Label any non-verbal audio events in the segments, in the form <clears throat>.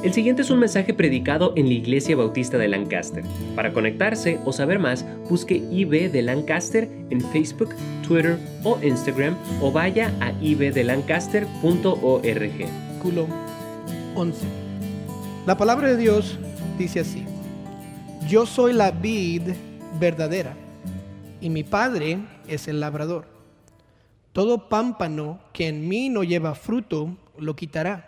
El siguiente es un mensaje predicado en la Iglesia Bautista de Lancaster. Para conectarse o saber más, busque IB de Lancaster en Facebook, Twitter o Instagram o vaya a ibdelancaster.org. 11. La palabra de Dios dice así: Yo soy la vid verdadera y mi Padre es el labrador. Todo pámpano que en mí no lleva fruto, lo quitará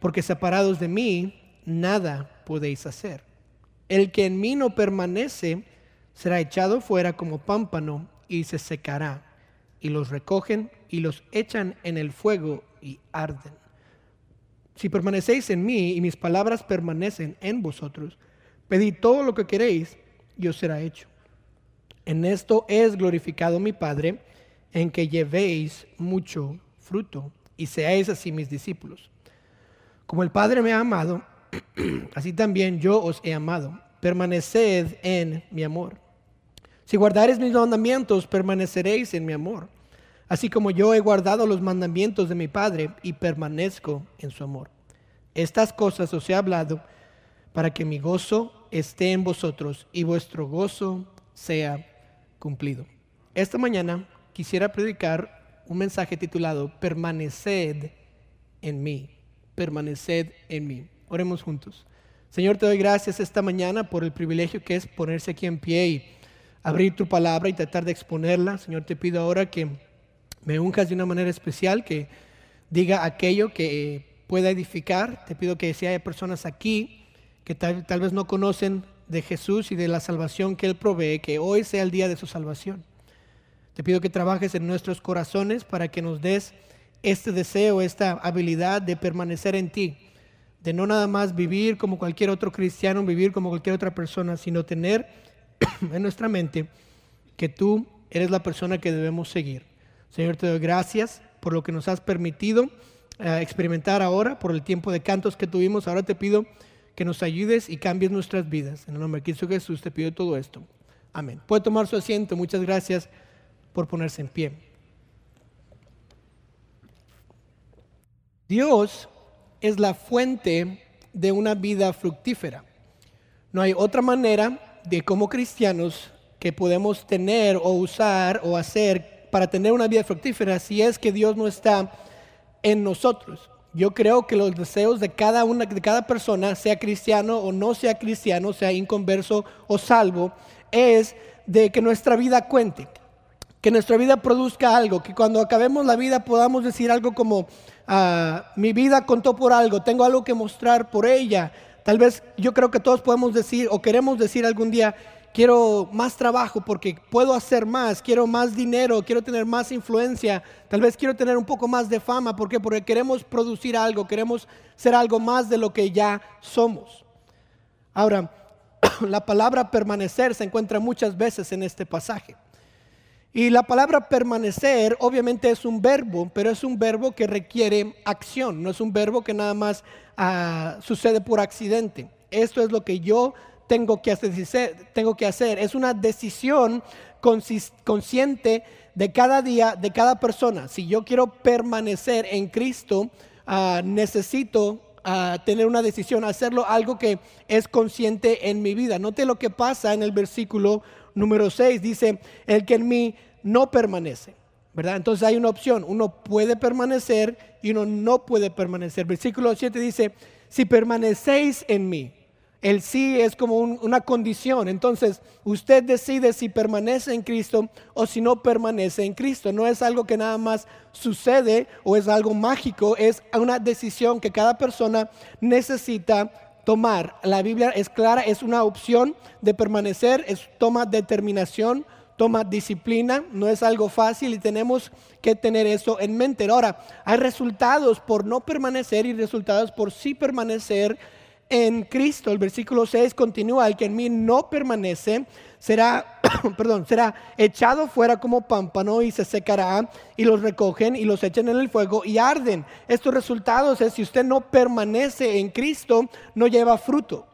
porque separados de mí nada podéis hacer. El que en mí no permanece será echado fuera como pámpano y se secará. Y los recogen y los echan en el fuego y arden. Si permanecéis en mí y mis palabras permanecen en vosotros, pedid todo lo que queréis y os será hecho. En esto es glorificado mi Padre, en que llevéis mucho fruto y seáis así mis discípulos. Como el Padre me ha amado, <clears throat> así también yo os he amado. Permaneced en mi amor. Si guardareis mis mandamientos, permaneceréis en mi amor. Así como yo he guardado los mandamientos de mi Padre y permanezco en su amor. Estas cosas os he hablado para que mi gozo esté en vosotros y vuestro gozo sea cumplido. Esta mañana quisiera predicar un mensaje titulado Permaneced en mí permaneced en mí. Oremos juntos. Señor, te doy gracias esta mañana por el privilegio que es ponerse aquí en pie y abrir tu palabra y tratar de exponerla. Señor, te pido ahora que me unjas de una manera especial, que diga aquello que pueda edificar. Te pido que si hay personas aquí que tal, tal vez no conocen de Jesús y de la salvación que Él provee, que hoy sea el día de su salvación. Te pido que trabajes en nuestros corazones para que nos des este deseo, esta habilidad de permanecer en ti, de no nada más vivir como cualquier otro cristiano, vivir como cualquier otra persona, sino tener <clears throat> en nuestra mente que tú eres la persona que debemos seguir. Señor, te doy gracias por lo que nos has permitido eh, experimentar ahora, por el tiempo de cantos que tuvimos. Ahora te pido que nos ayudes y cambies nuestras vidas. En el nombre de Cristo Jesús te pido todo esto. Amén. Puede tomar su asiento. Muchas gracias por ponerse en pie. Dios es la fuente de una vida fructífera. No hay otra manera de como cristianos que podemos tener o usar o hacer para tener una vida fructífera si es que Dios no está en nosotros. Yo creo que los deseos de cada una de cada persona, sea cristiano o no sea cristiano, sea inconverso o salvo, es de que nuestra vida cuente, que nuestra vida produzca algo, que cuando acabemos la vida podamos decir algo como Ah, mi vida contó por algo, tengo algo que mostrar por ella. Tal vez yo creo que todos podemos decir o queremos decir algún día, quiero más trabajo porque puedo hacer más, quiero más dinero, quiero tener más influencia, tal vez quiero tener un poco más de fama, ¿por qué? Porque queremos producir algo, queremos ser algo más de lo que ya somos. Ahora, <clears throat> la palabra permanecer se encuentra muchas veces en este pasaje. Y la palabra permanecer obviamente es un verbo, pero es un verbo que requiere acción, no es un verbo que nada más ah, sucede por accidente. Esto es lo que yo tengo que hacer, tengo que hacer. Es una decisión consciente de cada día, de cada persona. Si yo quiero permanecer en Cristo, ah, necesito ah, tener una decisión, hacerlo algo que es consciente en mi vida. Note lo que pasa en el versículo número 6 dice, el que en mí no permanece. ¿verdad? Entonces hay una opción, uno puede permanecer y uno no puede permanecer. Versículo 7 dice, si permanecéis en mí, el sí es como una condición. Entonces, usted decide si permanece en Cristo o si no permanece en Cristo. No es algo que nada más sucede o es algo mágico, es una decisión que cada persona necesita tomar. La Biblia es clara, es una opción de permanecer, es toma determinación, toma disciplina, no es algo fácil y tenemos que tener eso en mente. Ahora, hay resultados por no permanecer y resultados por sí permanecer en Cristo. El versículo 6 continúa, el que en mí no permanece será, <coughs> perdón, será echado fuera como pámpano y se secará y los recogen y los echan en el fuego y arden. Estos resultados es si usted no permanece en Cristo, no lleva fruto,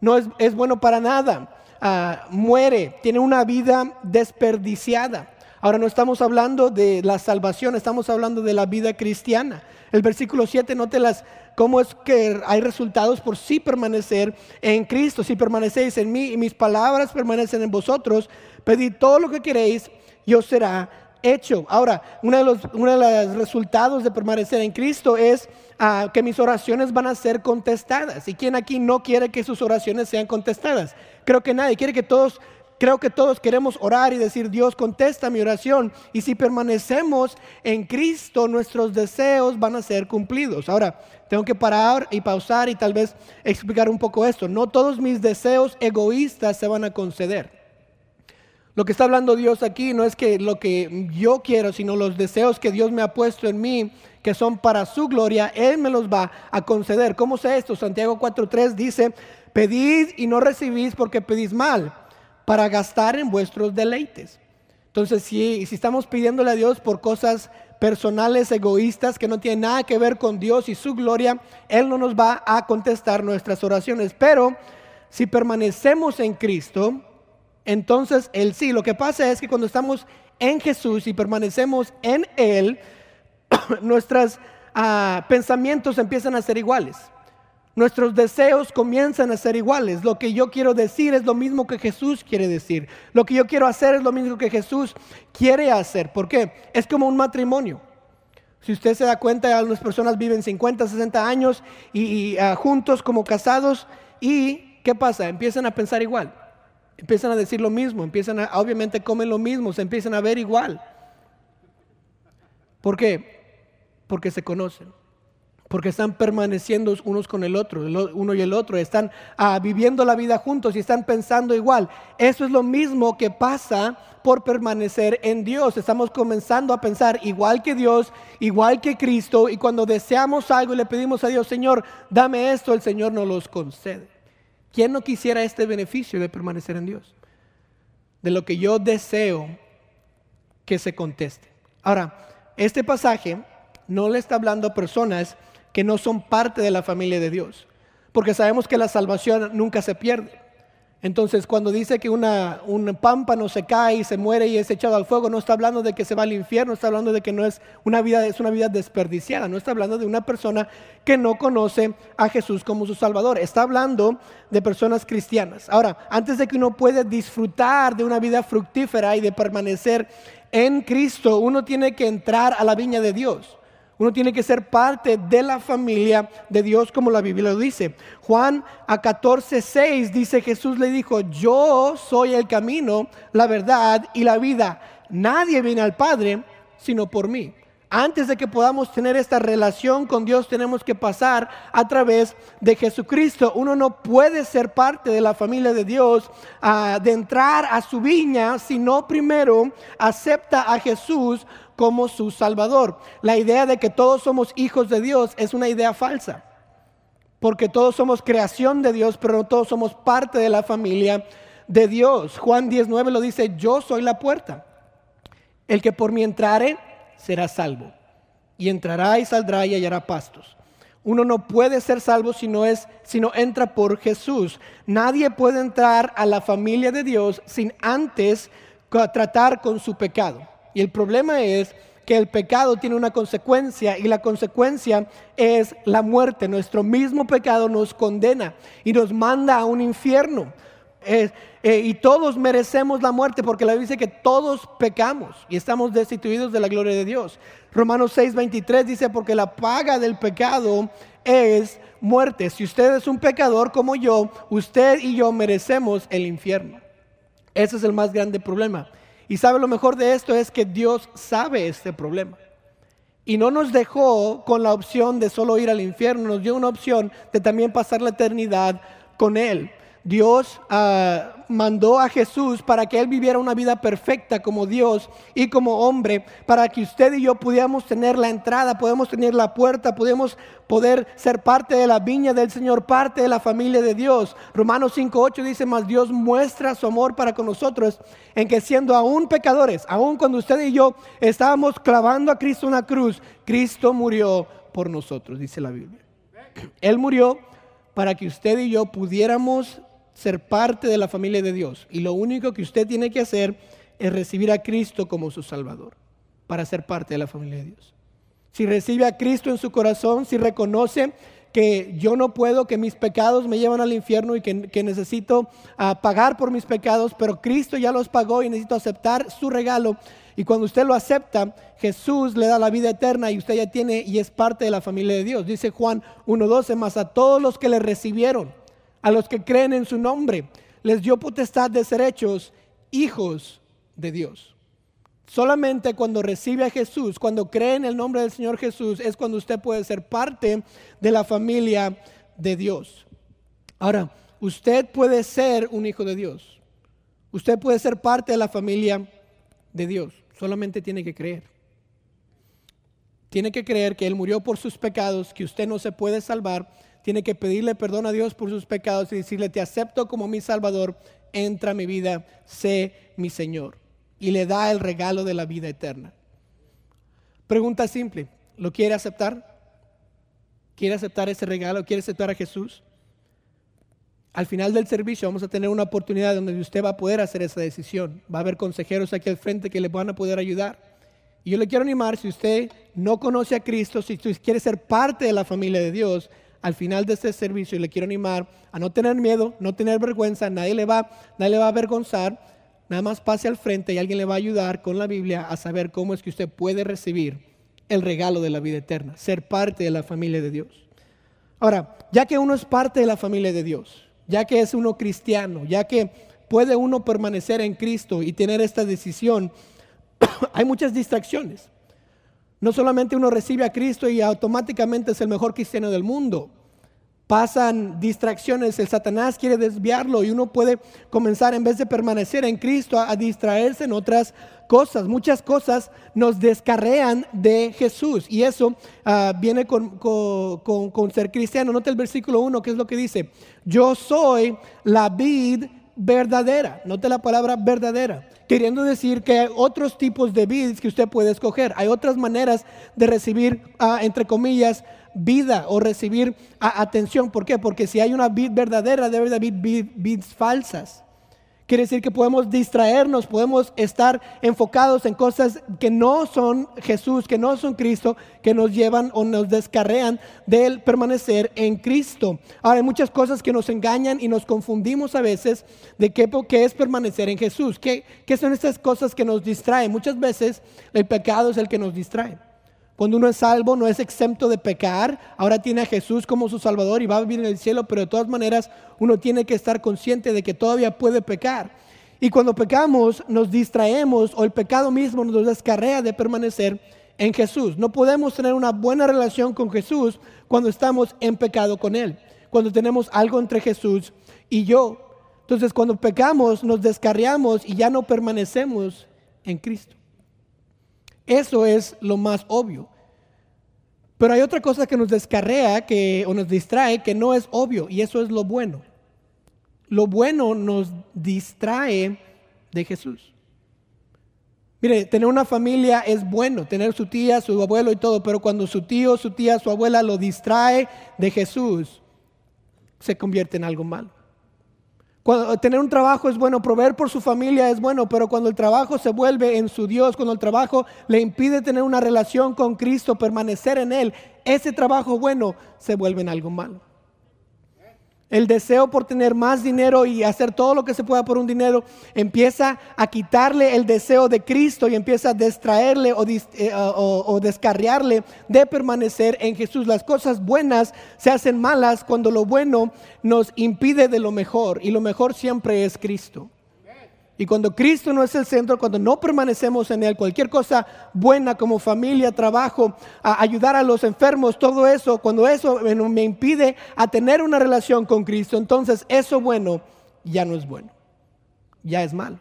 no es, bueno para nada. Ah, muere, tiene una vida desperdiciada. Ahora no estamos hablando de la salvación, estamos hablando de la vida cristiana. El versículo 7, las cómo es que hay resultados por sí permanecer en Cristo. Si permanecéis en mí y mis palabras permanecen en vosotros, pedid todo lo que queréis y os será hecho. Ahora, uno de los, uno de los resultados de permanecer en Cristo es ah, que mis oraciones van a ser contestadas. ¿Y quién aquí no quiere que sus oraciones sean contestadas? Creo que nadie quiere que todos Creo que todos queremos orar y decir, Dios contesta mi oración. Y si permanecemos en Cristo, nuestros deseos van a ser cumplidos. Ahora, tengo que parar y pausar y tal vez explicar un poco esto. No todos mis deseos egoístas se van a conceder. Lo que está hablando Dios aquí no es que lo que yo quiero, sino los deseos que Dios me ha puesto en mí, que son para su gloria, Él me los va a conceder. ¿Cómo sé esto? Santiago 4.3 dice, pedid y no recibís porque pedís mal, para gastar en vuestros deleites. Entonces, si, si estamos pidiéndole a Dios por cosas personales, egoístas, que no tienen nada que ver con Dios y su gloria, Él no nos va a contestar nuestras oraciones. Pero si permanecemos en Cristo, entonces Él sí. Lo que pasa es que cuando estamos en Jesús y permanecemos en Él, <clears throat> nuestros ah, pensamientos empiezan a ser iguales. Nuestros deseos comienzan a ser iguales. Lo que yo quiero decir es lo mismo que Jesús quiere decir. Lo que yo quiero hacer es lo mismo que Jesús quiere hacer. ¿Por qué? Es como un matrimonio. Si usted se da cuenta, algunas personas viven 50, 60 años y, ah, juntos como casados y ¿qué pasa? Empiezan a pensar igual. Empiezan a decir lo mismo, empiezan a, obviamente comen lo mismo, se empiezan a ver igual. ¿Por qué? Porque se conocen porque están permaneciendo unos con el otro, uno y el otro, están ah, viviendo la vida juntos y están pensando igual. Eso es lo mismo que pasa por permanecer en Dios. Estamos comenzando a pensar igual que Dios, igual que Cristo, y cuando deseamos algo y le pedimos a Dios, Señor, dame esto, el Señor nos los concede. ¿Quién no quisiera este beneficio de permanecer en Dios? De lo que yo deseo que se conteste. Ahora, este pasaje no le está hablando a personas que no son parte de la familia de Dios. Porque sabemos que la salvación nunca se pierde. Entonces, cuando dice que una, un pámpano se cae y se muere y es echado al fuego, no está hablando de que se va al infierno, está hablando de que no es una vida, es una vida desperdiciada, no está hablando de una persona que no conoce a Jesús como su Salvador, está hablando de personas cristianas. Ahora, antes de que uno pueda disfrutar de una vida fructífera y de permanecer en Cristo, uno tiene que entrar a la viña de Dios. Uno tiene que ser parte de la familia de Dios como la Biblia lo dice. Juan a 14, 6 dice Jesús le dijo, yo soy el camino, la verdad y la vida. Nadie viene al Padre sino por mí. Antes de que podamos tener esta relación con Dios, tenemos que pasar a través de Jesucristo. Uno no puede ser parte de la familia de Dios, ah, de entrar a su viña, si no primero acepta a Jesús como su Salvador. La idea de que todos somos hijos de Dios es una idea falsa, porque todos somos creación de Dios, pero no todos somos parte de la familia de Dios. Juan 19 lo dice, yo soy la puerta. El que por mí entrare será salvo. Y entrará y saldrá y hallará pastos. Uno no puede ser salvo si no, es, si no entra por Jesús. Nadie puede entrar a la familia de Dios sin antes tratar con su pecado. Y el problema es que el pecado tiene una consecuencia y la consecuencia es la muerte. Nuestro mismo pecado nos condena y nos manda a un infierno. Eh, y todos merecemos la muerte porque la Biblia dice que todos pecamos y estamos destituidos de la gloria de Dios. Romanos 6:23 dice porque la paga del pecado es muerte. Si usted es un pecador como yo, usted y yo merecemos el infierno. Ese es el más grande problema. Y sabe lo mejor de esto es que Dios sabe este problema. Y no nos dejó con la opción de solo ir al infierno, nos dio una opción de también pasar la eternidad con Él. Dios ah, mandó a Jesús para que Él viviera una vida perfecta como Dios y como hombre, para que usted y yo pudiéramos tener la entrada, podemos tener la puerta, podemos poder ser parte de la viña del Señor, parte de la familia de Dios. Romanos 5.8 dice, más Dios muestra su amor para con nosotros en que siendo aún pecadores, aún cuando usted y yo estábamos clavando a Cristo una cruz, Cristo murió por nosotros, dice la Biblia. <clears throat> Él murió para que usted y yo pudiéramos ser parte de la familia de Dios. Y lo único que usted tiene que hacer es recibir a Cristo como su Salvador, para ser parte de la familia de Dios. Si recibe a Cristo en su corazón, si reconoce que yo no puedo, que mis pecados me llevan al infierno y que, necesito ah, pagar por mis pecados, pero Cristo ya los pagó y necesito aceptar su regalo. Y cuando usted lo acepta, Jesús le da la vida eterna y usted ya tiene y es parte de la familia de Dios. Dice Juan 1.12, más a todos los que le recibieron, a los que creen en su nombre, les dio potestad de ser hechos hijos de Dios. Solamente cuando recibe a Jesús, cuando cree en el nombre del Señor Jesús, es cuando usted puede ser parte de la familia de Dios. Ahora, usted puede ser un hijo de Dios. Usted puede ser parte de la familia de Dios. Solamente tiene que creer. Tiene que creer que Él murió por sus pecados, que usted no se puede salvar. Tiene que pedirle perdón a Dios por sus pecados y decirle, te acepto como mi Salvador, entra a mi vida, sé mi Señor y le da el regalo de la vida eterna. Pregunta simple, ¿lo quiere aceptar? ¿Quiere aceptar ese regalo? ¿Quiere aceptar a Jesús? Al final del servicio vamos a tener una oportunidad donde usted va a poder hacer esa decisión. Va a haber consejeros aquí al frente que le van a poder ayudar. Y yo le quiero animar, si usted no conoce a Cristo, si usted quiere ser parte de la familia de Dios, al final de este servicio le quiero animar a no tener miedo, no tener vergüenza, nadie le va, nadie le va a avergonzar, Nada más pase al frente y alguien le va a ayudar con la Biblia a saber cómo es que usted puede recibir el regalo de la vida eterna, ser parte de la familia de Dios. Ahora, ya que uno es parte de la familia de Dios, ya que es uno cristiano, ya que puede uno permanecer en Cristo y tener esta decisión, <coughs> hay muchas distracciones. No solamente uno recibe a Cristo y automáticamente es el mejor cristiano del mundo pasan distracciones, el Satanás quiere desviarlo y uno puede comenzar en vez de permanecer en Cristo a, distraerse en otras cosas. Muchas cosas nos descarrean de Jesús y eso ah, viene con, con, ser cristiano. Nota el versículo 1, que es lo que dice, yo soy la vid verdadera. Note la palabra verdadera. Queriendo decir que hay otros tipos de vids que usted puede escoger. Hay otras maneras de recibir, ah, entre comillas, vida o recibir atención. ¿Por qué? Porque si hay una vid verdadera, debe de haber vids falsas. Quiere decir que podemos distraernos, podemos estar enfocados en cosas que no son Jesús, que no son Cristo, que nos llevan o nos descarrean del permanecer en Cristo. Ahora hay muchas cosas que nos engañan y nos confundimos a veces de qué, es permanecer en Jesús. ¿Qué, ¿Qué son estas cosas que nos distraen? Muchas veces el pecado es el que nos distrae. Cuando uno es salvo, no es exento de pecar. Ahora tiene a Jesús como su Salvador y va a vivir en el cielo, pero de todas maneras uno tiene que estar consciente de que todavía puede pecar. Y cuando pecamos, nos distraemos o el pecado mismo nos descarrea de permanecer en Jesús. No podemos tener una buena relación con Jesús cuando estamos en pecado con Él, cuando tenemos algo entre Jesús y yo. Entonces, cuando pecamos, nos descarriamos y ya no permanecemos en Cristo. Eso es lo más obvio. Pero hay otra cosa que nos descarrea que, o nos distrae que no es obvio y eso es lo bueno. Lo bueno nos distrae de Jesús. Mire, tener una familia es bueno, tener su tía, su abuelo y todo, pero cuando su tío, su tía, su abuela lo distrae de Jesús, se convierte en algo malo tener un trabajo es bueno, proveer por su familia es bueno, pero cuando el trabajo se vuelve en su Dios, cuando el trabajo le impide tener una relación con Cristo, permanecer en Él, ese trabajo bueno se vuelve en algo malo. El deseo por tener más dinero y hacer todo lo que se pueda por un dinero empieza a quitarle el deseo de Cristo y empieza a distraerle o, eh, o, descarriarle de permanecer en Jesús. Las cosas buenas se hacen malas cuando lo bueno nos impide de lo mejor y lo mejor siempre es Cristo. Y cuando Cristo no es el centro, cuando no permanecemos en Él, cualquier cosa buena como familia, trabajo, ayudar a los enfermos, todo eso, cuando eso me impide a tener una relación con Cristo, entonces eso bueno ya no es bueno. ya es mal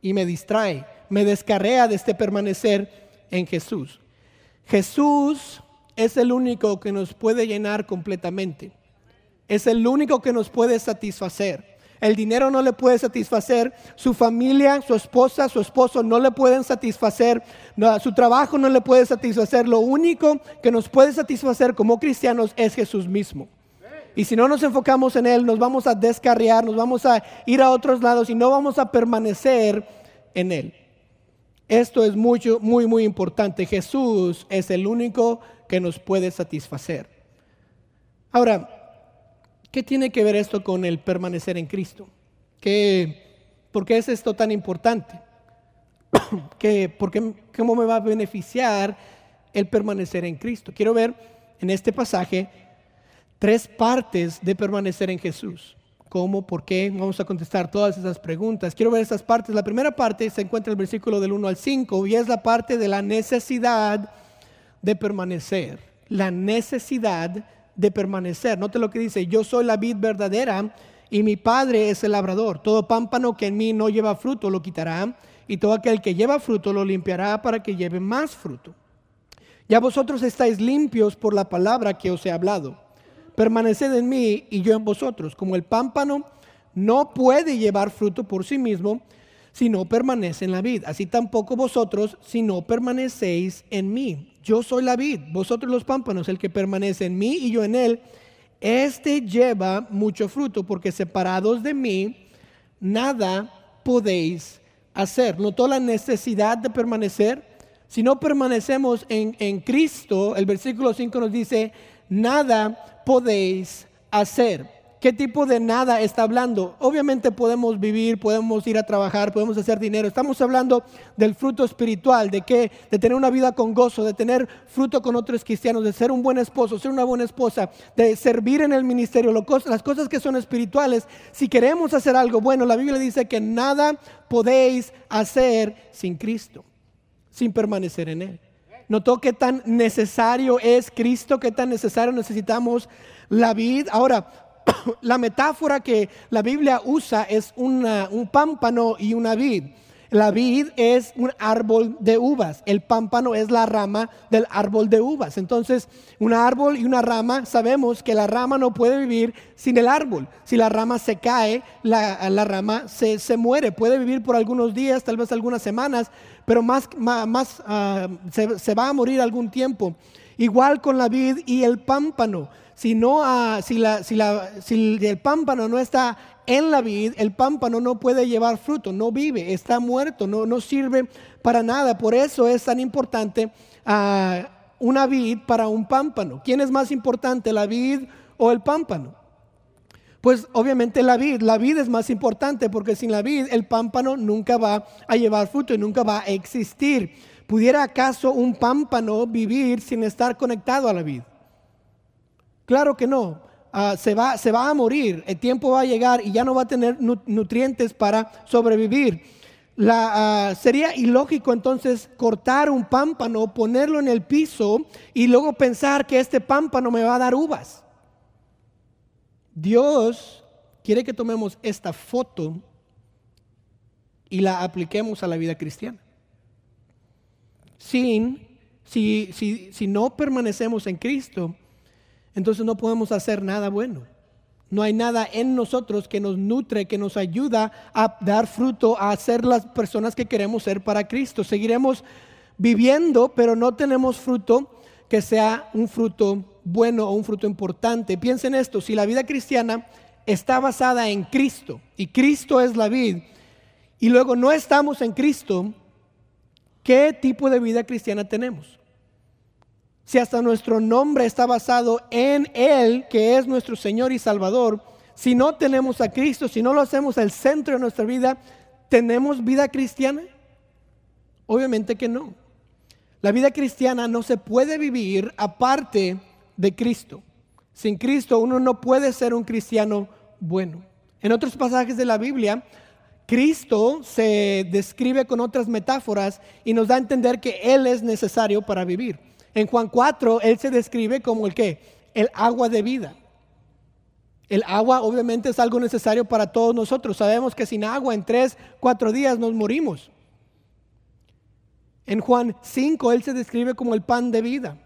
y me distrae, me descarrea de este permanecer en Jesús. Jesús es el único que nos puede llenar completamente. Es el único que nos puede satisfacer. El dinero no le puede satisfacer, su familia, su esposa, su esposo no le pueden satisfacer, su trabajo no le puede satisfacer. Lo único que nos puede satisfacer como cristianos es Jesús mismo. Y si no nos enfocamos en Él, nos vamos a descarriar, nos vamos a ir a otros lados y no vamos a permanecer en Él. Esto es mucho, muy, muy importante. Jesús es el único que nos puede satisfacer. Ahora, ¿Qué tiene que ver esto con el permanecer en Cristo? ¿Qué, ¿Por qué es esto tan importante? <coughs> ¿Qué, por qué, ¿Cómo me va a beneficiar el permanecer en Cristo? Quiero ver en este pasaje tres partes de permanecer en Jesús. ¿Cómo? ¿Por qué? Vamos a contestar todas esas preguntas. Quiero ver esas partes. La primera parte se encuentra en el versículo del 1 al 5 y es la parte de la necesidad de permanecer. La necesidad de permanecer. Note lo que dice, yo soy la vid verdadera y mi padre es el labrador. Todo pámpano que en mí no lleva fruto lo quitará y todo aquel que lleva fruto lo limpiará para que lleve más fruto. Ya vosotros estáis limpios por la palabra que os he hablado. Permaneced en mí y yo en vosotros. Como el pámpano no puede llevar fruto por sí mismo si no permanece en la vid. Así tampoco vosotros si no permanecéis en mí yo soy la vid, vosotros los pámpanos, el que permanece en mí y yo en él, este lleva mucho fruto, porque separados de mí, nada podéis hacer. ¿Notó la necesidad de permanecer? Si no permanecemos en, en Cristo, el versículo 5 nos dice, nada podéis hacer. ¿Qué tipo de nada está hablando? Obviamente podemos vivir, podemos ir a trabajar, podemos hacer dinero. Estamos hablando del fruto espiritual, de que de tener una vida con gozo, de tener fruto con otros cristianos, de ser un buen esposo, ser una buena esposa, de servir en el ministerio, las cosas que son espirituales. Si queremos hacer algo bueno, la Biblia dice que nada podéis hacer sin Cristo, sin permanecer en él. ¿Notó qué tan necesario es Cristo? ¿Qué tan necesario necesitamos la vida? Ahora, <coughs> la metáfora que la Biblia usa es un pámpano y una vid. La vid es un árbol de uvas, el pámpano es la rama del árbol de uvas. Entonces, un árbol y una rama, sabemos que la rama no puede vivir sin el árbol. Si la rama se cae, la, rama se, muere. Puede vivir por algunos días, tal vez algunas semanas, pero más, más, ah, se, se va a morir algún tiempo. Igual con la vid y el pámpano si, no, ah, si, el pámpano no está en la vid, el pámpano no puede llevar fruto, no vive, está muerto, no, no sirve para nada. Por eso es tan importante ah, una vid para un pámpano. ¿Quién es más importante, la vid o el pámpano? Pues obviamente la vid, la vid es más importante porque sin la vid el pámpano nunca va a llevar fruto y nunca va a existir. ¿Pudiera acaso un pámpano vivir sin estar conectado a la vid? Claro que no. Ah, se, va, se va a morir, el tiempo va a llegar y ya no va a tener nutrientes para sobrevivir. Ah, sería ilógico entonces cortar un pámpano, ponerlo en el piso y luego pensar que este pámpano me va a dar uvas. Dios quiere que tomemos esta foto y la apliquemos a la vida cristiana. Sin, si, si, si no permanecemos en Cristo, entonces no podemos hacer nada bueno. No hay nada en nosotros que nos nutre, que nos ayuda a dar fruto, a ser las personas que queremos ser para Cristo. Seguiremos viviendo, pero no tenemos fruto que sea un fruto bueno o un fruto importante. Piensen esto, si la vida cristiana está basada en Cristo y Cristo es la vida, y luego no estamos en Cristo, ¿qué tipo de vida cristiana tenemos? Si hasta nuestro nombre está basado en Él, que es nuestro Señor y Salvador, si no tenemos a Cristo, si no lo hacemos el centro de nuestra vida, ¿tenemos vida cristiana? Obviamente que no. La vida cristiana no se puede vivir aparte de Cristo. Sin Cristo uno no puede ser un cristiano bueno. En otros pasajes de la Biblia, Cristo se describe con otras metáforas y nos da a entender que Él es necesario para vivir. En Juan 4, Él se describe como el que, el agua de vida. El agua obviamente es algo necesario para todos nosotros. Sabemos que sin agua en tres, cuatro días nos morimos. En Juan 5 Él se describe como el pan de vida.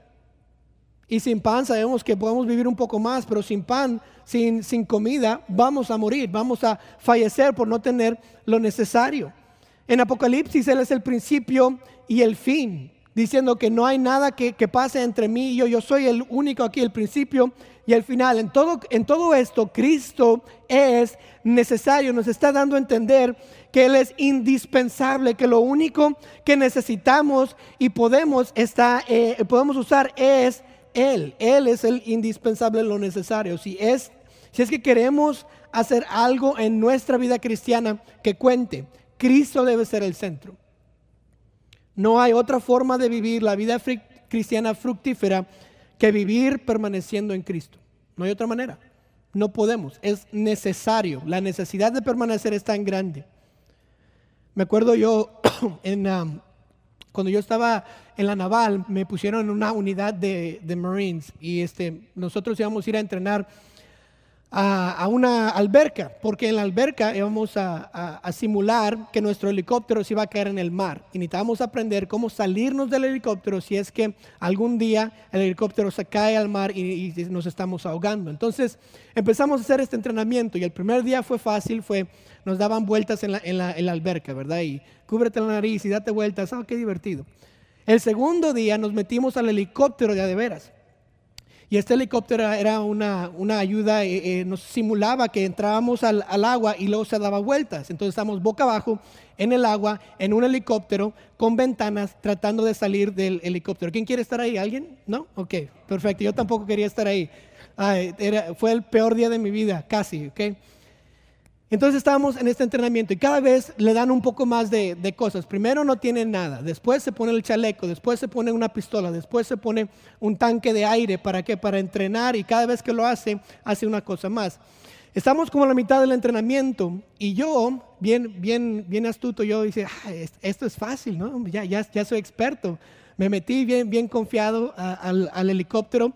Y sin pan sabemos que podemos vivir un poco más, pero sin pan, sin, sin comida, vamos a morir, vamos a fallecer por no tener lo necesario. En Apocalipsis Él es el principio y el fin, diciendo que no hay nada que, que pase entre mí y yo, yo soy el único aquí, el principio y al final, en todo, en todo esto, Cristo es necesario, nos está dando a entender que Él es indispensable, que lo único que necesitamos y podemos, está, eh, podemos usar es Él. Él es el indispensable, lo necesario. Si es, si es que queremos hacer algo en nuestra vida cristiana que cuente, Cristo debe ser el centro. No hay otra forma de vivir la vida cristiana fructífera que vivir permaneciendo en Cristo. No hay otra manera. No podemos. Es necesario. La necesidad de permanecer es tan grande. Me acuerdo yo, <coughs> en, um, cuando yo estaba en la naval, me pusieron en una unidad de, de Marines y este, nosotros íbamos a ir a entrenar a, una alberca, porque en la alberca íbamos a, simular que nuestro helicóptero se iba a caer en el mar. Y necesitábamos aprender cómo salirnos del helicóptero si es que algún día el helicóptero se cae al mar y, nos estamos ahogando. Entonces empezamos a hacer este entrenamiento y el primer día fue fácil, fue, nos daban vueltas en la, en la, en la alberca, ¿verdad? Y cúbrete la nariz y date vueltas, ¡ah, qué divertido! El segundo día nos metimos al helicóptero de veras y este helicóptero era una, ayuda, eh, eh, nos simulaba que entrábamos al, agua y luego se daba vueltas. Entonces estamos boca abajo en el agua, en un helicóptero, con ventanas, tratando de salir del helicóptero. ¿Quién quiere estar ahí? ¿Alguien? ¿No? Ok, perfecto. Yo tampoco quería estar ahí. fue el peor día de mi vida, casi, ¿ok? Entonces estábamos en este entrenamiento y cada vez le dan un poco más de, cosas. Primero no tiene nada, después se pone el chaleco, después se pone una pistola, después se pone un tanque de aire. ¿Para qué? Para entrenar y cada vez que lo hace, hace una cosa más. Estamos como a la mitad del entrenamiento y yo, bien, bien, bien astuto, yo dice, ah, esto es fácil, ¿no? Ya, ya, ya soy experto. Me metí bien, bien confiado al, helicóptero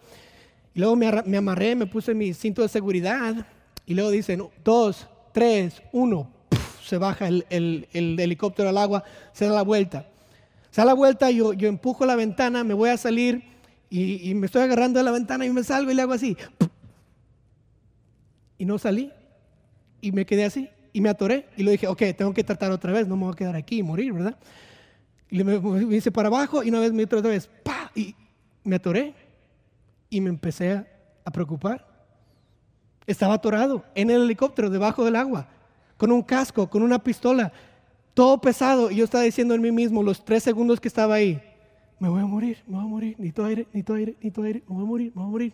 y luego me, me amarré, me puse mi cinto de seguridad y luego dicen, dos, tres, uno, se baja el, helicóptero al agua, se da la vuelta. Se da la vuelta, yo, empujo la ventana, me voy a salir y, me estoy agarrando de la ventana y me salgo y le hago así. Y no salí. Y me quedé así. Y me atoré. Y le dije, ok, tengo que tratar otra vez, no me voy a quedar aquí y morir, ¿verdad? Y me hice para abajo y una vez me otra vez, ¡pa! Y me atoré. Y me empecé a preocupar. Estaba atorado en el helicóptero, debajo del agua, con un casco, con una pistola, todo pesado. Y yo estaba diciendo en mí mismo, los tres segundos que estaba ahí, me voy a morir, me voy a morir, ni todo aire, ni todo aire, ni todo aire, me voy a morir, me voy a morir.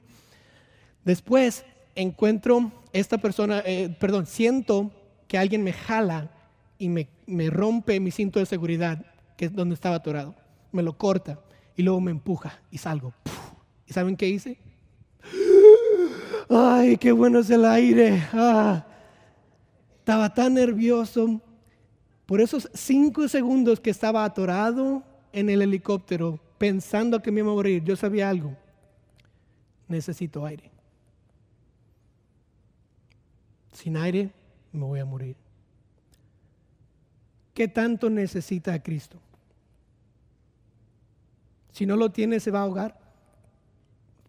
Después encuentro esta persona, eh, perdón, siento que alguien me jala y me, me, rompe mi cinto de seguridad, que es donde estaba atorado. Me lo corta y luego me empuja y salgo. ¿Y saben qué hice? Ay, qué bueno es el aire. Ah, estaba tan nervioso. Por esos cinco segundos que estaba atorado en el helicóptero, pensando que me iba a morir, yo sabía algo. Necesito aire. Sin aire me voy a morir. ¿Qué tanto necesita Cristo? Si no lo tiene, se va a ahogar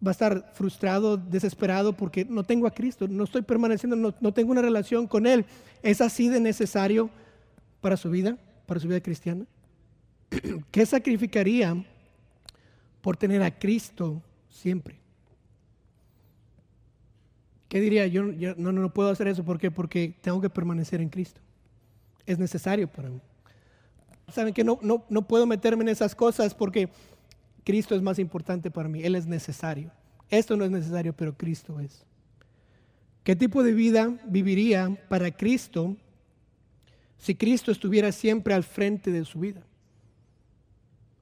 va a estar frustrado, desesperado porque no tengo a Cristo, no estoy permaneciendo, no, tengo una relación con Él. ¿Es así de necesario para su vida, para su vida cristiana? <clears throat> ¿Qué sacrificaría por tener a Cristo siempre? ¿Qué diría? Yo, no, no, puedo hacer eso. ¿Por qué? Porque tengo que permanecer en Cristo. Es necesario para mí. Saben que no, no, no puedo meterme en esas cosas porque Cristo es más importante para mí, Él es necesario. Esto no es necesario, pero Cristo es. ¿Qué tipo de vida viviría para Cristo si Cristo estuviera siempre al frente de su vida?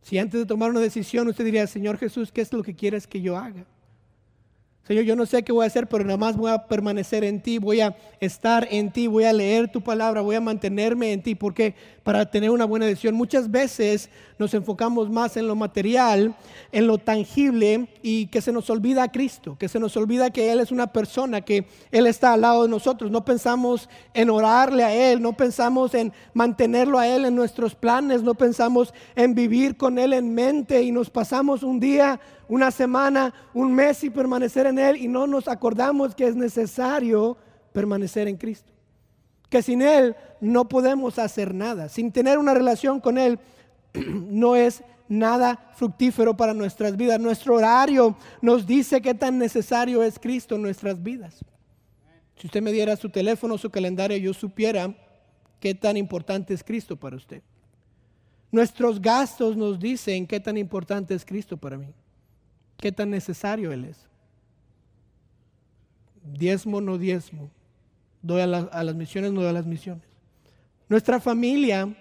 Si antes de tomar una decisión usted diría, Señor Jesús, ¿qué es lo que quieres que yo haga? Señor, yo no sé qué voy a hacer, pero nada más voy a permanecer en ti, voy a estar en ti, voy a leer tu palabra, voy a mantenerme en ti, porque para tener una buena decisión muchas veces nos enfocamos más en lo material, en lo tangible y que se nos olvida a Cristo, que se nos olvida que Él es una persona, que Él está al lado de nosotros. No pensamos en orarle a Él, no pensamos en mantenerlo a Él en nuestros planes, no pensamos en vivir con Él en mente y nos pasamos un día una semana, un mes y permanecer en Él y no nos acordamos que es necesario permanecer en Cristo. Que sin Él no podemos hacer nada. Sin tener una relación con Él <clears throat> no es nada fructífero para nuestras vidas. Nuestro horario nos dice qué tan necesario es Cristo en nuestras vidas. Si usted me diera su teléfono, su calendario, yo supiera qué tan importante es Cristo para usted. Nuestros gastos nos dicen qué tan importante es Cristo para mí qué tan necesario Él es. Diezmo, no diezmo. Doy a, las misiones, no doy a las misiones. Nuestra familia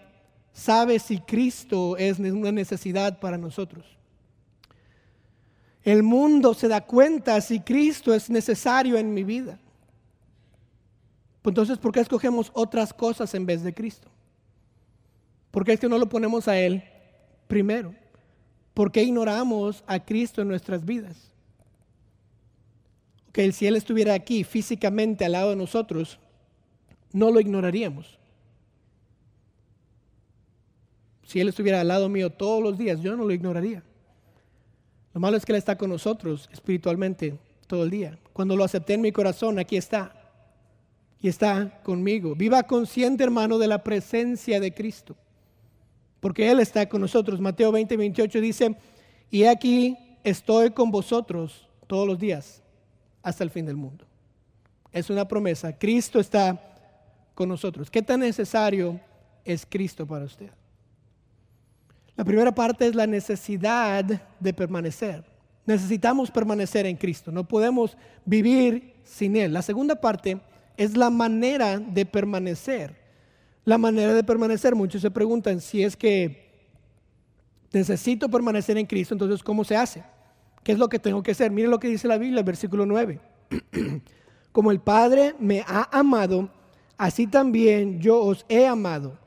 sabe si Cristo es una necesidad para nosotros. El mundo se da cuenta si Cristo es necesario en mi vida. Entonces, ¿por qué escogemos otras cosas en vez de Cristo? ¿Por qué es que no lo ponemos a Él primero? ¿Por qué ignoramos a Cristo en nuestras vidas? Que si Él estuviera aquí físicamente al lado de nosotros, no lo ignoraríamos. Si Él estuviera al lado mío todos los días, yo no lo ignoraría. Lo malo es que Él está con nosotros espiritualmente todo el día. Cuando lo acepté en mi corazón, aquí está. Y está conmigo. Viva consciente, hermano, de la presencia de Cristo porque Él está con nosotros. Mateo 20, 28 dice, y aquí estoy con vosotros todos los días hasta el fin del mundo. Es una promesa. Cristo está con nosotros. ¿Qué tan necesario es Cristo para usted? La primera parte es la necesidad de permanecer. Necesitamos permanecer en Cristo. No podemos vivir sin Él. La segunda parte es la manera de permanecer la manera de permanecer. Muchos se preguntan si es que necesito permanecer en Cristo, entonces ¿cómo se hace? ¿Qué es lo que tengo que hacer? Mire lo que dice la Biblia, versículo 9. <clears throat> Como el Padre me ha amado, así también yo os he amado.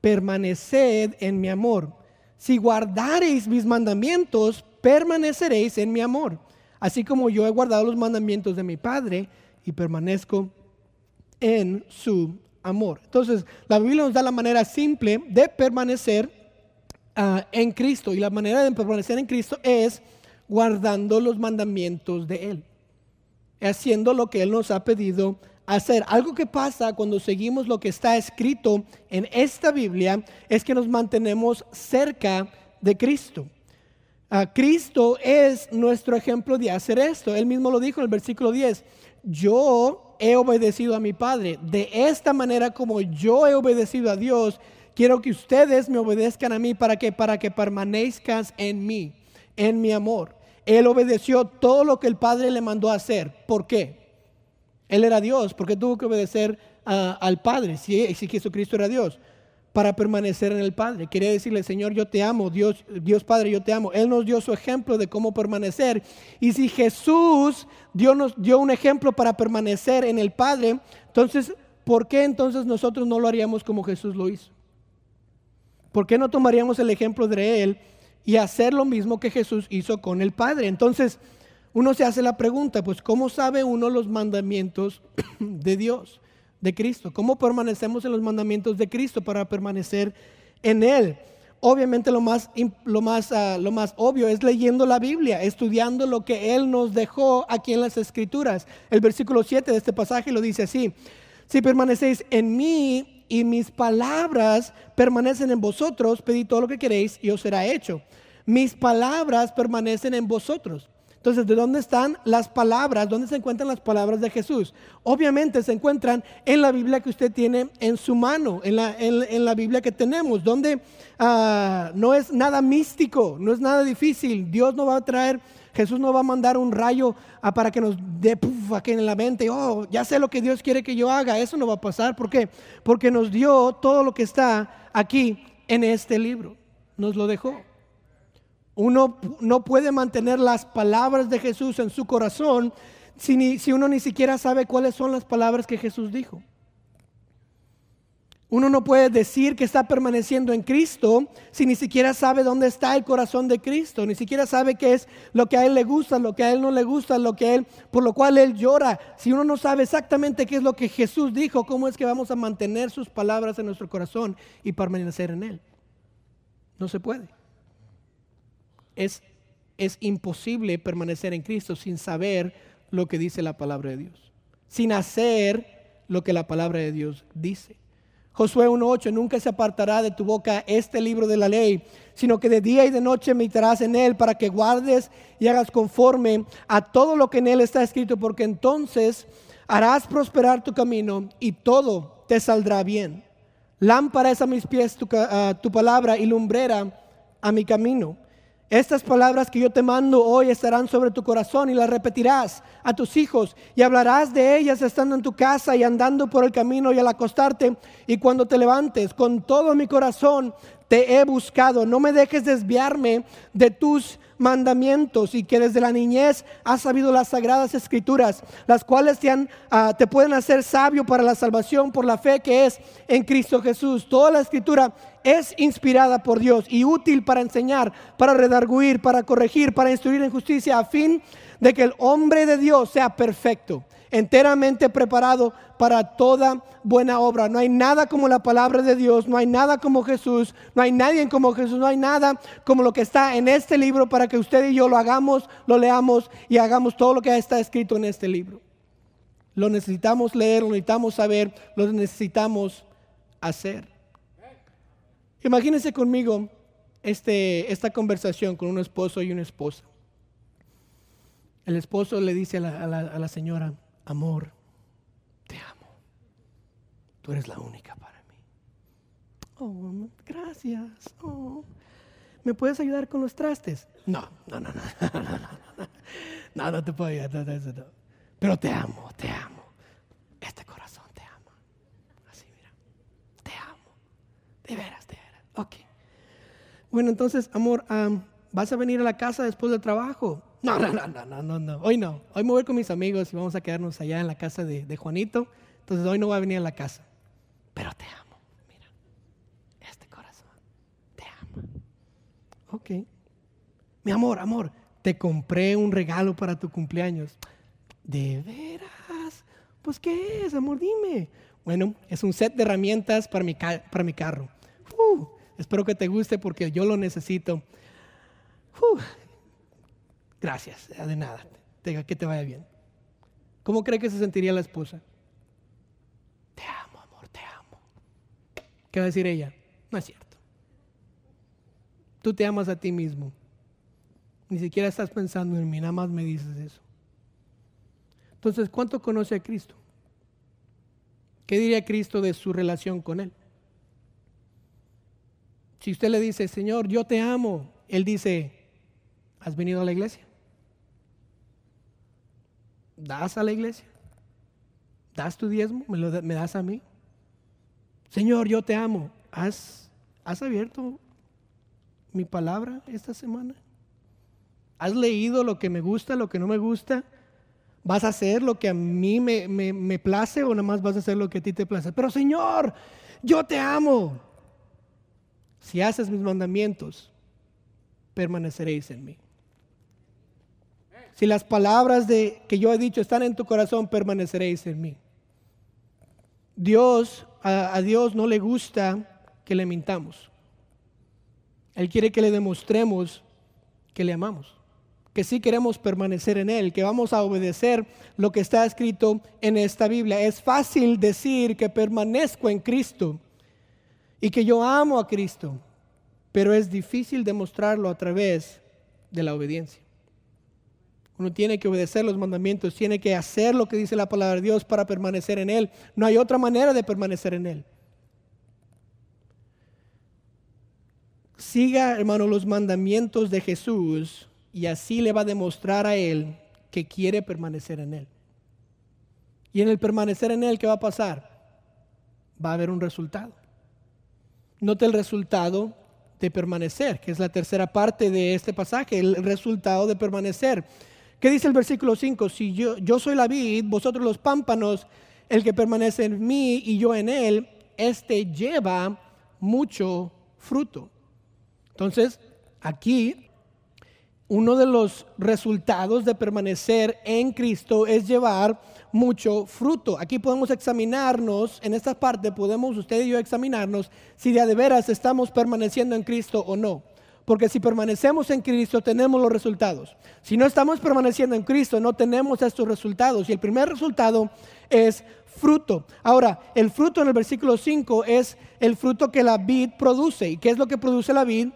Permaneced en mi amor. Si guardareis mis mandamientos, permaneceréis en mi amor. Así como yo he guardado los mandamientos de mi Padre y permanezco en su amor. Entonces, la Biblia nos da la manera simple de permanecer ah, en Cristo. Y la manera de permanecer en Cristo es guardando los mandamientos de Él. Haciendo lo que Él nos ha pedido hacer. Algo que pasa cuando seguimos lo que está escrito en esta Biblia es que nos mantenemos cerca de Cristo. Ah, Cristo es nuestro ejemplo de hacer esto. Él mismo lo dijo en el versículo 10. Yo he obedecido a mi Padre. De esta manera como yo he obedecido a Dios, quiero que ustedes me obedezcan a mí para que para que permanezcas en mí, en mi amor. Él obedeció todo lo que el Padre le mandó hacer. ¿Por qué? Él era Dios, porque tuvo que obedecer al Padre, si, si Jesucristo era Dios para permanecer en el Padre. Quería decirle, Señor, yo te amo, Dios, Dios Padre, yo te amo. Él nos dio su ejemplo de cómo permanecer. Y si Jesús Dios nos dio un ejemplo para permanecer en el Padre, entonces, ¿por qué entonces nosotros no lo haríamos como Jesús lo hizo? ¿Por qué no tomaríamos el ejemplo de Él y hacer lo mismo que Jesús hizo con el Padre? Entonces, uno se hace la pregunta, pues, ¿cómo sabe uno los mandamientos <clears throat> de Dios? De Cristo. ¿Cómo permanecemos en los mandamientos de Cristo para permanecer en Él? Obviamente lo más, lo más, ah, lo más obvio es leyendo la Biblia, estudiando lo que Él nos dejó aquí en las Escrituras. El versículo 7 de este pasaje lo dice así, si permanecéis en mí y mis palabras permanecen en vosotros, pedid todo lo que queréis y os será hecho. Mis palabras permanecen en vosotros. Entonces, ¿de dónde están las palabras? ¿Dónde se encuentran las palabras de Jesús? Obviamente se encuentran en la Biblia que usted tiene en su mano, en la, en, la Biblia que tenemos, donde ah, no es nada místico, no es nada difícil. Dios no va a traer, Jesús no va a mandar un rayo ah, para que nos dé aquí en la mente, oh, ya sé lo que Dios quiere que yo haga. Eso no va a pasar. ¿Por qué? Porque nos dio todo lo que está aquí en este libro. Nos lo dejó. Uno no puede mantener las palabras de Jesús en su corazón si, si uno ni siquiera sabe cuáles son las palabras que Jesús dijo? Uno no puede decir que está permaneciendo en Cristo si ni siquiera sabe dónde está el corazón de Cristo, ni siquiera sabe qué es lo que a él le gusta, lo que a él no le gusta, lo que él por lo cual él llora. Si uno no sabe exactamente qué es lo que Jesús dijo, ¿cómo es que vamos a mantener sus palabras en nuestro corazón y permanecer en él? No se puede. Es es imposible permanecer en Cristo sin saber lo que dice la palabra de Dios, sin hacer lo que la palabra de Dios dice. Josué 1.8, nunca se apartará de tu boca este libro de la ley, sino que de día y de noche meditarás en él para que guardes y hagas conforme a todo lo que en él está escrito, porque entonces harás prosperar tu camino y todo te saldrá bien. Lámpara es a mis pies tu, tu palabra y lumbrera a mi camino. Estas palabras que yo te mando hoy estarán sobre tu corazón y las repetirás a tus hijos y hablarás de ellas estando en tu casa y andando por el camino y al acostarte y cuando te levantes. Con todo mi corazón te he buscado. No me dejes desviarme de tus mandamientos y que desde la niñez has sabido las sagradas escrituras, las cuales te, ah, te pueden hacer sabio para la salvación por la fe que es en Cristo Jesús. Toda la escritura es inspirada por Dios y útil para enseñar, para redarguir, para corregir, para instruir en justicia, a fin de que el hombre de Dios sea perfecto, enteramente preparado para toda buena obra. No hay nada como la palabra de Dios, no hay nada como Jesús, no hay nadie como Jesús, no hay nada como lo que está en este libro para que usted y yo lo hagamos, lo leamos y hagamos todo lo que está escrito en este libro. Lo necesitamos leer, lo necesitamos saber, lo necesitamos hacer. Imagínense conmigo este, esta conversación con un esposo y una esposa. El esposo le dice a la, señora, amor, te amo. Tú eres la única para mí. Oh, gracias. Oh. ¿Me puedes ayudar con los trastes? No, no, no, no. No, no, no, te puedo ayudar. No, Pero te amo, te amo. Este corazón te ama. Así, mira. Te amo. De veras, de veras. Ok. Bueno, entonces, amor, um, ¿vas a venir a la casa después del trabajo? No, no, no, no, no, no, Hoy no. Hoy me voy con mis amigos y vamos a quedarnos allá en la casa de Juanito. Entonces, hoy no voy a venir a la casa. Pero te amo. Mira, este corazón te ama. Ok. Mi amor, amor, te compré un regalo para tu cumpleaños. ¿De veras? Pues, ¿qué es, amor? Dime. Bueno, es un set de herramientas para mi, para mi carro. Uh, Espero que te guste porque yo lo necesito. gracias, de nada. Que te vaya bien. ¿Cómo cree que se sentiría la esposa? Te amo, amor, te amo. ¿Qué va a decir ella? No es cierto. Tú te amas a ti mismo. Ni siquiera estás pensando en mí, nada más me dices eso. Entonces, ¿cuánto conoce a Cristo? ¿Qué diría Cristo de su relación con Él? Si usted le dice, Señor, yo te amo, Él dice, ¿has venido a la iglesia? ¿Das a la iglesia? ¿Das tu diezmo? ¿Me, lo, me das a mí? Señor, yo te amo. ¿Has, ¿Has abierto mi palabra esta semana? ¿Has leído lo que me gusta, lo que no me gusta? ¿Vas a hacer lo que a mí me, me, me place o nada más vas a hacer lo que a ti te place? Pero Señor, yo te amo si haces mis mandamientos, permaneceréis en mí. Si las palabras de, que yo he dicho están en tu corazón, permaneceréis en mí. Dios, a, Dios no le gusta que le mintamos. Él quiere que le demostremos que le amamos, que sí queremos permanecer en Él, que vamos a obedecer lo que está escrito en esta Biblia. Es fácil decir que permanezco en Cristo y que yo amo a Cristo, pero es difícil demostrarlo a través de la obediencia. Uno tiene que obedecer los mandamientos, tiene que hacer lo que dice la palabra de Dios para permanecer en Él. No hay otra manera de permanecer en Él. Siga, hermano, los mandamientos de Jesús y así le va a demostrar a Él que quiere permanecer en Él. Y en el permanecer en Él, ¿qué va a pasar? Va a haber un resultado. Note el resultado de permanecer, que es la tercera parte de este pasaje, el resultado de permanecer. ¿Qué dice el versículo 5? Si yo, yo soy la vid, vosotros los pámpanos, el que permanece en mí y yo en él, este lleva mucho fruto. Entonces, aquí uno de los resultados de permanecer en Cristo es llevar mucho fruto. Aquí podemos examinarnos, en esta parte podemos usted y yo examinarnos si de, de veras estamos permaneciendo en Cristo o no. Porque si permanecemos en Cristo tenemos los resultados. Si no estamos permaneciendo en Cristo no tenemos estos resultados. Y el primer resultado es fruto. Ahora, el fruto en el versículo 5 es el fruto que la vid produce. ¿Y qué es lo que produce la vid?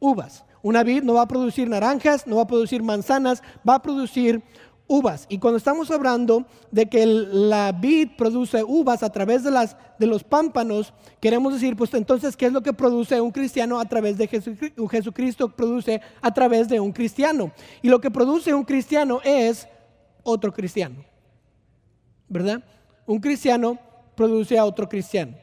Uvas. Una vid no va a producir naranjas, no va a producir manzanas, va a producir uvas. Y cuando estamos hablando de que la vid produce uvas a través de, los pámpanos, queremos decir, pues entonces, ¿qué es lo que produce un cristiano a través de Jesucristo? Jesucristo produce a través de un cristiano. Y lo que produce un cristiano es otro cristiano. ¿Verdad? Un cristiano produce a otro cristiano.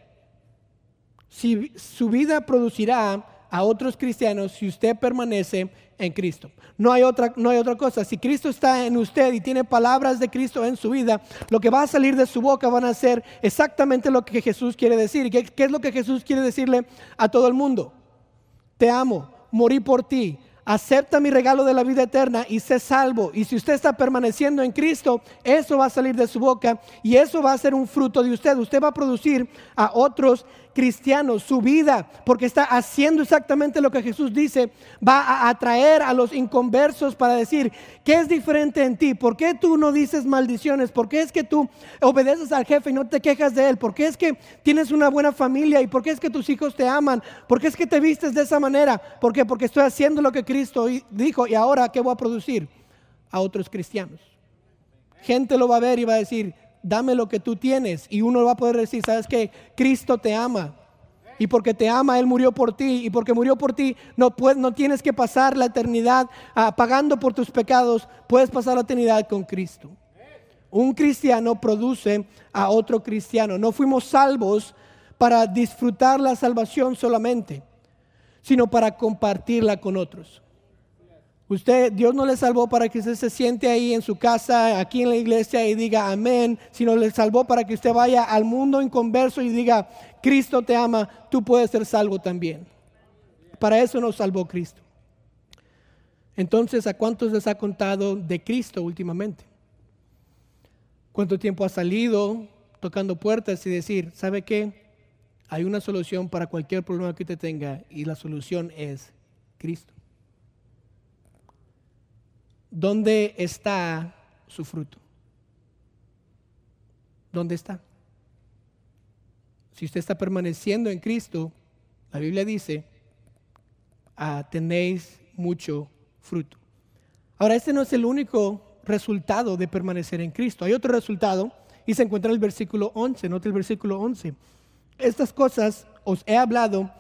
Si su vida producirá a otros cristianos si usted permanece en Cristo. No hay, otra, no hay otra cosa. Si Cristo está en usted y tiene palabras de Cristo en su vida, lo que va a salir de su boca van a ser exactamente lo que Jesús quiere decir. ¿Qué, qué es lo que Jesús quiere decirle a todo el mundo? Te amo, morí por ti, acepta mi regalo de la vida eterna y sé salvo. Y si usted está permaneciendo en Cristo, eso va a salir de su boca y eso va a ser un fruto de usted. Usted va a producir a otros cristiano, su vida, porque está haciendo exactamente lo que Jesús dice, va a atraer a los inconversos para decir, ¿qué es diferente en ti? ¿Por qué tú no dices maldiciones? ¿Por qué es que tú obedeces al jefe y no te quejas de él? ¿Por qué es que tienes una buena familia? ¿Y por qué es que tus hijos te aman? ¿Por qué es que te vistes de esa manera? ¿Por qué? Porque estoy haciendo lo que Cristo dijo y ahora ¿qué voy a producir? A otros cristianos. Gente lo va a ver y va a decir, dame lo que tú tienes. Y uno va a poder decir, ¿sabes qué? Cristo te ama. Y porque te ama, Él murió por ti. Y porque murió por ti, no, no tienes que pasar la eternidad ah, pagando por tus pecados. Puedes pasar la eternidad con Cristo. Un cristiano produce a otro cristiano. No fuimos salvos para disfrutar la salvación solamente, sino para compartirla con otros. Usted, Dios no le salvó para que usted se siente ahí en su casa, aquí en la iglesia y diga amén, sino le salvó para que usted vaya al mundo inconverso y diga, Cristo te ama, tú puedes ser salvo también. Para eso nos salvó Cristo. Entonces, ¿a cuántos les ha contado de Cristo últimamente? ¿Cuánto tiempo ha salido tocando puertas y decir, ¿sabe qué? Hay una solución para cualquier problema que usted tenga y la solución es Cristo. ¿Dónde está su fruto? ¿Dónde está? Si usted está permaneciendo en Cristo, la Biblia dice, ah, tenéis mucho fruto. Ahora, este no es el único resultado de permanecer en Cristo. Hay otro resultado y se encuentra en el versículo 11. Note el versículo 11. Estas cosas os he hablado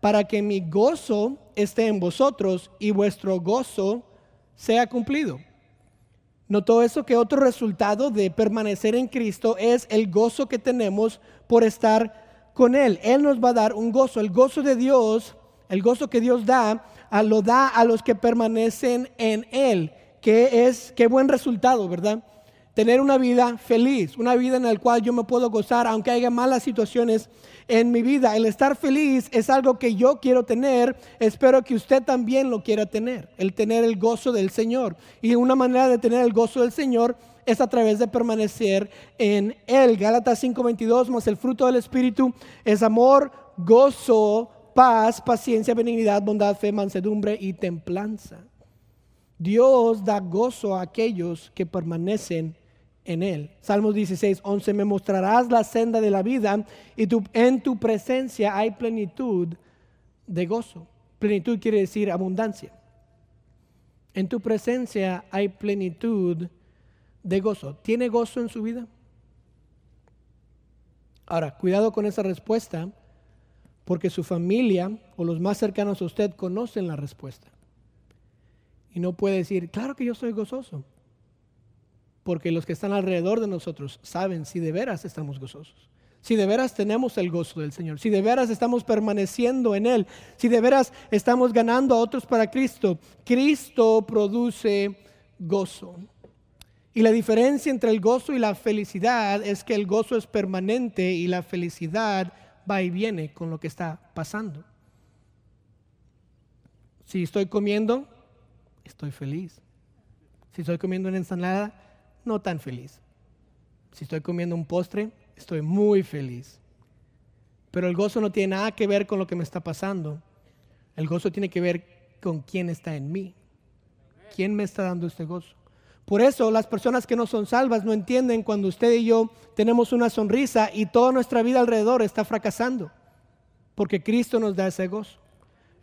para que mi gozo esté en vosotros y vuestro gozo sea cumplido. Notó eso que otro resultado de permanecer en Cristo es el gozo que tenemos por estar con Él. Él nos va a dar un gozo. El gozo de Dios, el gozo que Dios da, lo da a los que permanecen en Él. Que es, qué buen resultado, ¿verdad? Tener una vida feliz, una vida en la cual yo me puedo gozar aunque haya malas situaciones en mi vida. El estar feliz es algo que yo quiero tener, espero que usted también lo quiera tener, el tener el gozo del Señor. Y una manera de tener el gozo del Señor es a través de permanecer en Él. Gálatas 5:22, más el fruto del Espíritu es amor, gozo, paz, paciencia, benignidad, bondad, fe, mansedumbre y templanza. Dios da gozo a aquellos que permanecen en él. Salmos 16, 11, me mostrarás la senda de la vida y en tu presencia hay plenitud de gozo. Plenitud quiere decir abundancia. En tu presencia hay plenitud de gozo. ¿Tiene gozo en su vida? Ahora, cuidado con esa respuesta, porque su familia o los más cercanos a usted conocen la respuesta. Y no puede decir, claro que yo soy gozoso porque los que están alrededor de nosotros saben si de veras estamos gozosos, si de veras tenemos el gozo del Señor, si de veras estamos permaneciendo en Él, si de veras estamos ganando a otros para Cristo. Cristo produce gozo. Y la diferencia entre el gozo y la felicidad es que el gozo es permanente y la felicidad va y viene con lo que está pasando. Si estoy comiendo, estoy feliz. Si estoy comiendo una ensalada, no tan feliz. Si estoy comiendo un postre, estoy muy feliz. Pero el gozo no tiene nada que ver con lo que me está pasando. El gozo tiene que ver con quién está en mí. ¿Quién me está dando este gozo? Por eso las personas que no son salvas no entienden cuando usted y yo tenemos una sonrisa y toda nuestra vida alrededor está fracasando. Porque Cristo nos da ese gozo.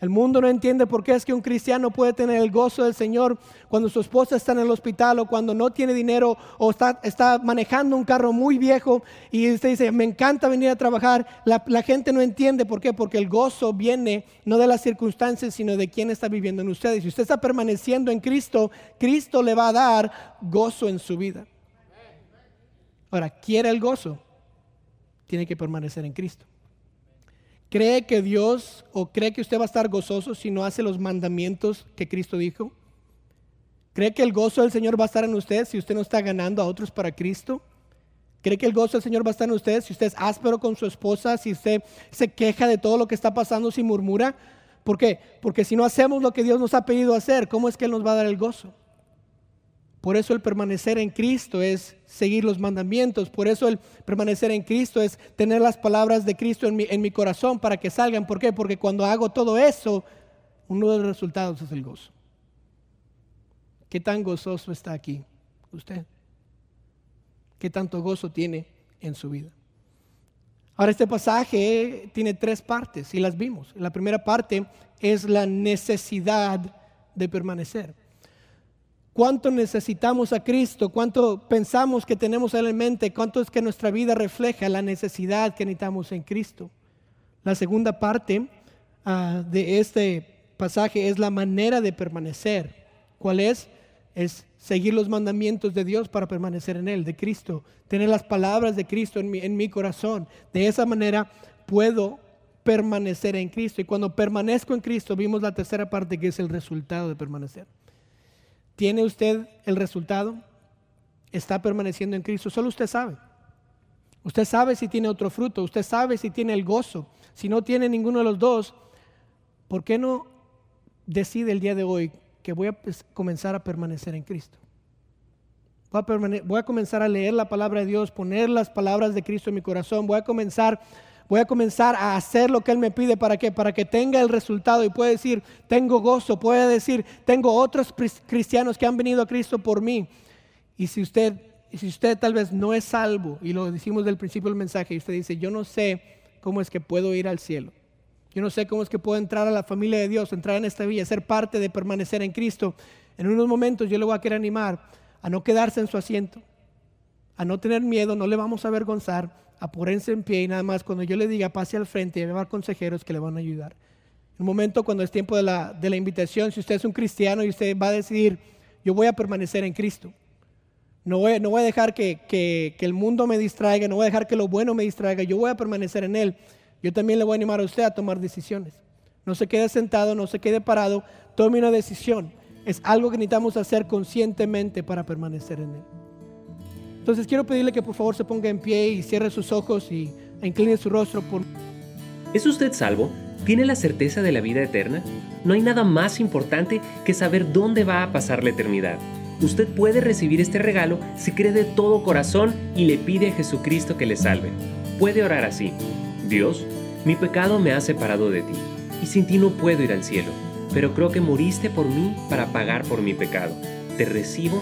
El mundo no entiende por qué es que un cristiano puede tener el gozo del Señor cuando su esposa está en el hospital o cuando no tiene dinero o está, manejando un carro muy viejo y usted dice, me encanta venir a trabajar. La, gente no entiende por qué, porque el gozo viene no de las circunstancias, sino de quién está viviendo en ustedes. Si usted está permaneciendo en Cristo, Cristo le va a dar gozo en su vida. Ahora, ¿quiere el gozo? Tiene que permanecer en Cristo. ¿Cree que Dios o cree que usted va a estar gozoso si no hace los mandamientos que Cristo dijo? ¿Cree que el gozo del Señor va a estar en usted si usted no está ganando a otros para Cristo? ¿Cree que el gozo del Señor va a estar en usted si usted es áspero con su esposa, si usted se queja de todo lo que está pasando, si murmura? ¿Por qué? Porque si no hacemos lo que Dios nos ha pedido hacer, ¿cómo es que Él nos va a dar el gozo? Por eso el permanecer en Cristo es seguir los mandamientos. Por eso el permanecer en Cristo es tener las palabras de Cristo en mi, en mi corazón para que salgan. ¿Por qué? Porque cuando hago todo eso, uno de los resultados es el gozo. ¿Qué tan gozoso está aquí usted? ¿Qué tanto gozo tiene en su vida? Ahora este pasaje tiene tres partes y las vimos. La primera parte es la necesidad de permanecer cuánto necesitamos a Cristo, cuánto pensamos que tenemos Él en mente, cuánto es que nuestra vida refleja la necesidad que necesitamos en Cristo. La segunda parte ah, de este pasaje es la manera de permanecer. ¿Cuál es? Es seguir los mandamientos de Dios para permanecer en Él, de Cristo, tener las palabras de Cristo en mi corazón. De esa manera puedo permanecer en Cristo. Y cuando permanezco en Cristo, vimos la tercera parte que es el resultado de permanecer. ¿Tiene usted el resultado? ¿Está permaneciendo en Cristo? Solo usted sabe. Usted sabe si tiene otro fruto, usted sabe si tiene el gozo. Si no tiene ninguno de los dos, ¿por qué no decide el día de hoy que voy a comenzar a permanecer en Cristo? Voy a comenzar a leer la palabra de Dios, poner las palabras de Cristo en mi corazón, voy a comenzar voy a comenzar a hacer lo que Él me pide. ¿Para qué? Para que tenga el resultado y pueda decir, tengo gozo, puede decir, tengo otros cristianos que han venido a Cristo por mí. Y si usted, si usted tal vez no es salvo, y lo decimos del principio del mensaje, y usted dice, yo no sé cómo es que puedo ir al cielo. Yo no sé cómo es que puedo entrar a la familia de Dios, entrar en esta villa, ser parte de permanecer en Cristo. En unos momentos yo le voy a querer animar a no quedarse en su asiento, a no tener miedo, no le vamos a avergonzar, a ponerse en pie y nada más cuando yo le diga pase al frente y llevar consejeros que le van a ayudar. En un momento cuando es tiempo de la, de la invitación, si usted es un cristiano y usted va a decidir, yo voy a permanecer en Cristo. No voy, no voy a dejar que, que, que, el mundo me distraiga, no voy a dejar que lo bueno me distraiga, yo voy a permanecer en Él. Yo también le voy a animar a usted a tomar decisiones. No se quede sentado, no se quede parado, tome una decisión. Es algo que necesitamos hacer conscientemente para permanecer en Él. Entonces quiero pedirle que por favor se ponga en pie y cierre sus ojos y incline su rostro. ¿Es usted salvo? ¿Tiene la certeza de la vida eterna? No hay nada más importante que saber dónde va a pasar la eternidad. Usted puede recibir este regalo si cree de todo corazón y le pide a Jesucristo que le salve. Puede orar así. Dios, mi pecado me ha separado de ti, y sin ti no puedo ir al cielo, pero creo que moriste por mí para pagar por mi pecado te recibo